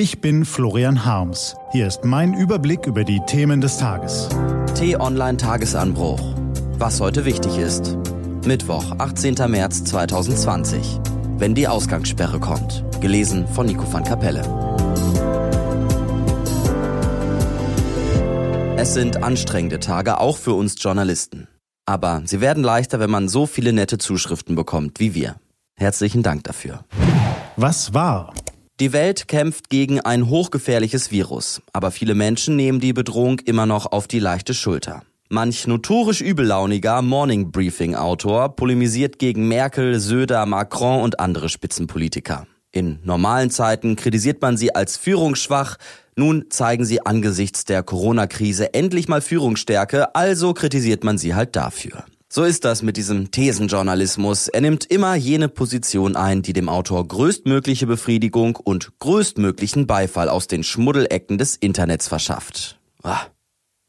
Ich bin Florian Harms. Hier ist mein Überblick über die Themen des Tages. T-Online Tagesanbruch. Was heute wichtig ist. Mittwoch, 18. März 2020. Wenn die Ausgangssperre kommt. Gelesen von Nico van Kapelle. Es sind anstrengende Tage, auch für uns Journalisten. Aber sie werden leichter, wenn man so viele nette Zuschriften bekommt wie wir. Herzlichen Dank dafür. Was war? Die Welt kämpft gegen ein hochgefährliches Virus, aber viele Menschen nehmen die Bedrohung immer noch auf die leichte Schulter. Manch notorisch übellauniger Morning Briefing Autor polemisiert gegen Merkel, Söder, Macron und andere Spitzenpolitiker. In normalen Zeiten kritisiert man sie als führungsschwach, nun zeigen sie angesichts der Corona-Krise endlich mal Führungsstärke, also kritisiert man sie halt dafür. So ist das mit diesem Thesenjournalismus. Er nimmt immer jene Position ein, die dem Autor größtmögliche Befriedigung und größtmöglichen Beifall aus den Schmuddelecken des Internets verschafft. Ah.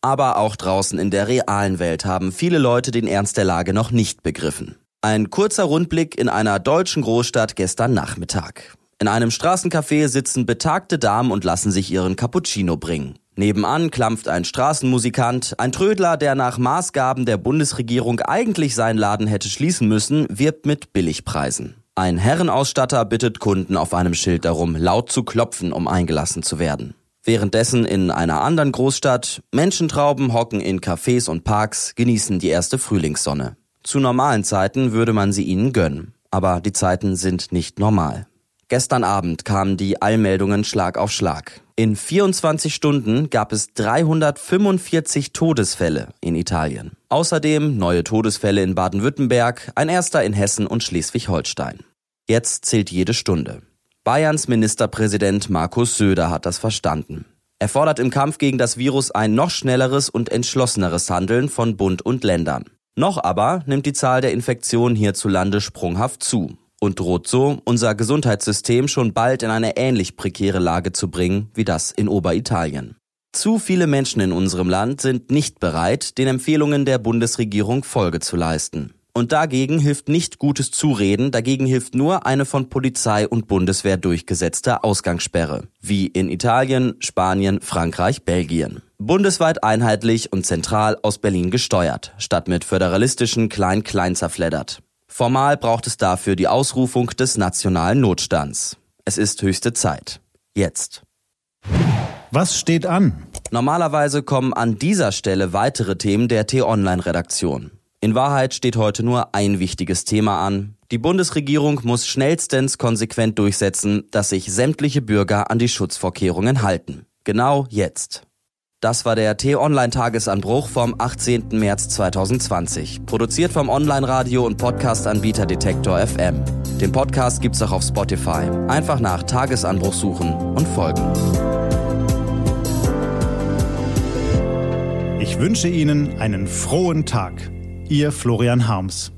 Aber auch draußen in der realen Welt haben viele Leute den Ernst der Lage noch nicht begriffen. Ein kurzer Rundblick in einer deutschen Großstadt gestern Nachmittag. In einem Straßencafé sitzen betagte Damen und lassen sich ihren Cappuccino bringen. Nebenan klampft ein Straßenmusikant, ein Trödler, der nach Maßgaben der Bundesregierung eigentlich seinen Laden hätte schließen müssen, wirbt mit Billigpreisen. Ein Herrenausstatter bittet Kunden auf einem Schild darum, laut zu klopfen, um eingelassen zu werden. Währenddessen in einer anderen Großstadt Menschentrauben hocken in Cafés und Parks, genießen die erste Frühlingssonne. Zu normalen Zeiten würde man sie ihnen gönnen, aber die Zeiten sind nicht normal. Gestern Abend kamen die Allmeldungen Schlag auf Schlag. In 24 Stunden gab es 345 Todesfälle in Italien. Außerdem neue Todesfälle in Baden-Württemberg, ein erster in Hessen und Schleswig-Holstein. Jetzt zählt jede Stunde. Bayerns Ministerpräsident Markus Söder hat das verstanden. Er fordert im Kampf gegen das Virus ein noch schnelleres und entschlosseneres Handeln von Bund und Ländern. Noch aber nimmt die Zahl der Infektionen hierzulande sprunghaft zu und droht so, unser Gesundheitssystem schon bald in eine ähnlich prekäre Lage zu bringen wie das in Oberitalien. Zu viele Menschen in unserem Land sind nicht bereit, den Empfehlungen der Bundesregierung Folge zu leisten. Und dagegen hilft nicht gutes Zureden, dagegen hilft nur eine von Polizei und Bundeswehr durchgesetzte Ausgangssperre, wie in Italien, Spanien, Frankreich, Belgien. Bundesweit einheitlich und zentral aus Berlin gesteuert, statt mit föderalistischen Klein-Klein zerfleddert. Formal braucht es dafür die Ausrufung des nationalen Notstands. Es ist höchste Zeit. Jetzt. Was steht an? Normalerweise kommen an dieser Stelle weitere Themen der T-Online-Redaktion. In Wahrheit steht heute nur ein wichtiges Thema an. Die Bundesregierung muss schnellstens konsequent durchsetzen, dass sich sämtliche Bürger an die Schutzvorkehrungen halten. Genau jetzt. Das war der T-Online-Tagesanbruch vom 18. März 2020. Produziert vom Online-Radio- und Podcast-Anbieter Detektor FM. Den Podcast gibt's auch auf Spotify. Einfach nach Tagesanbruch suchen und folgen. Ich wünsche Ihnen einen frohen Tag. Ihr Florian Harms.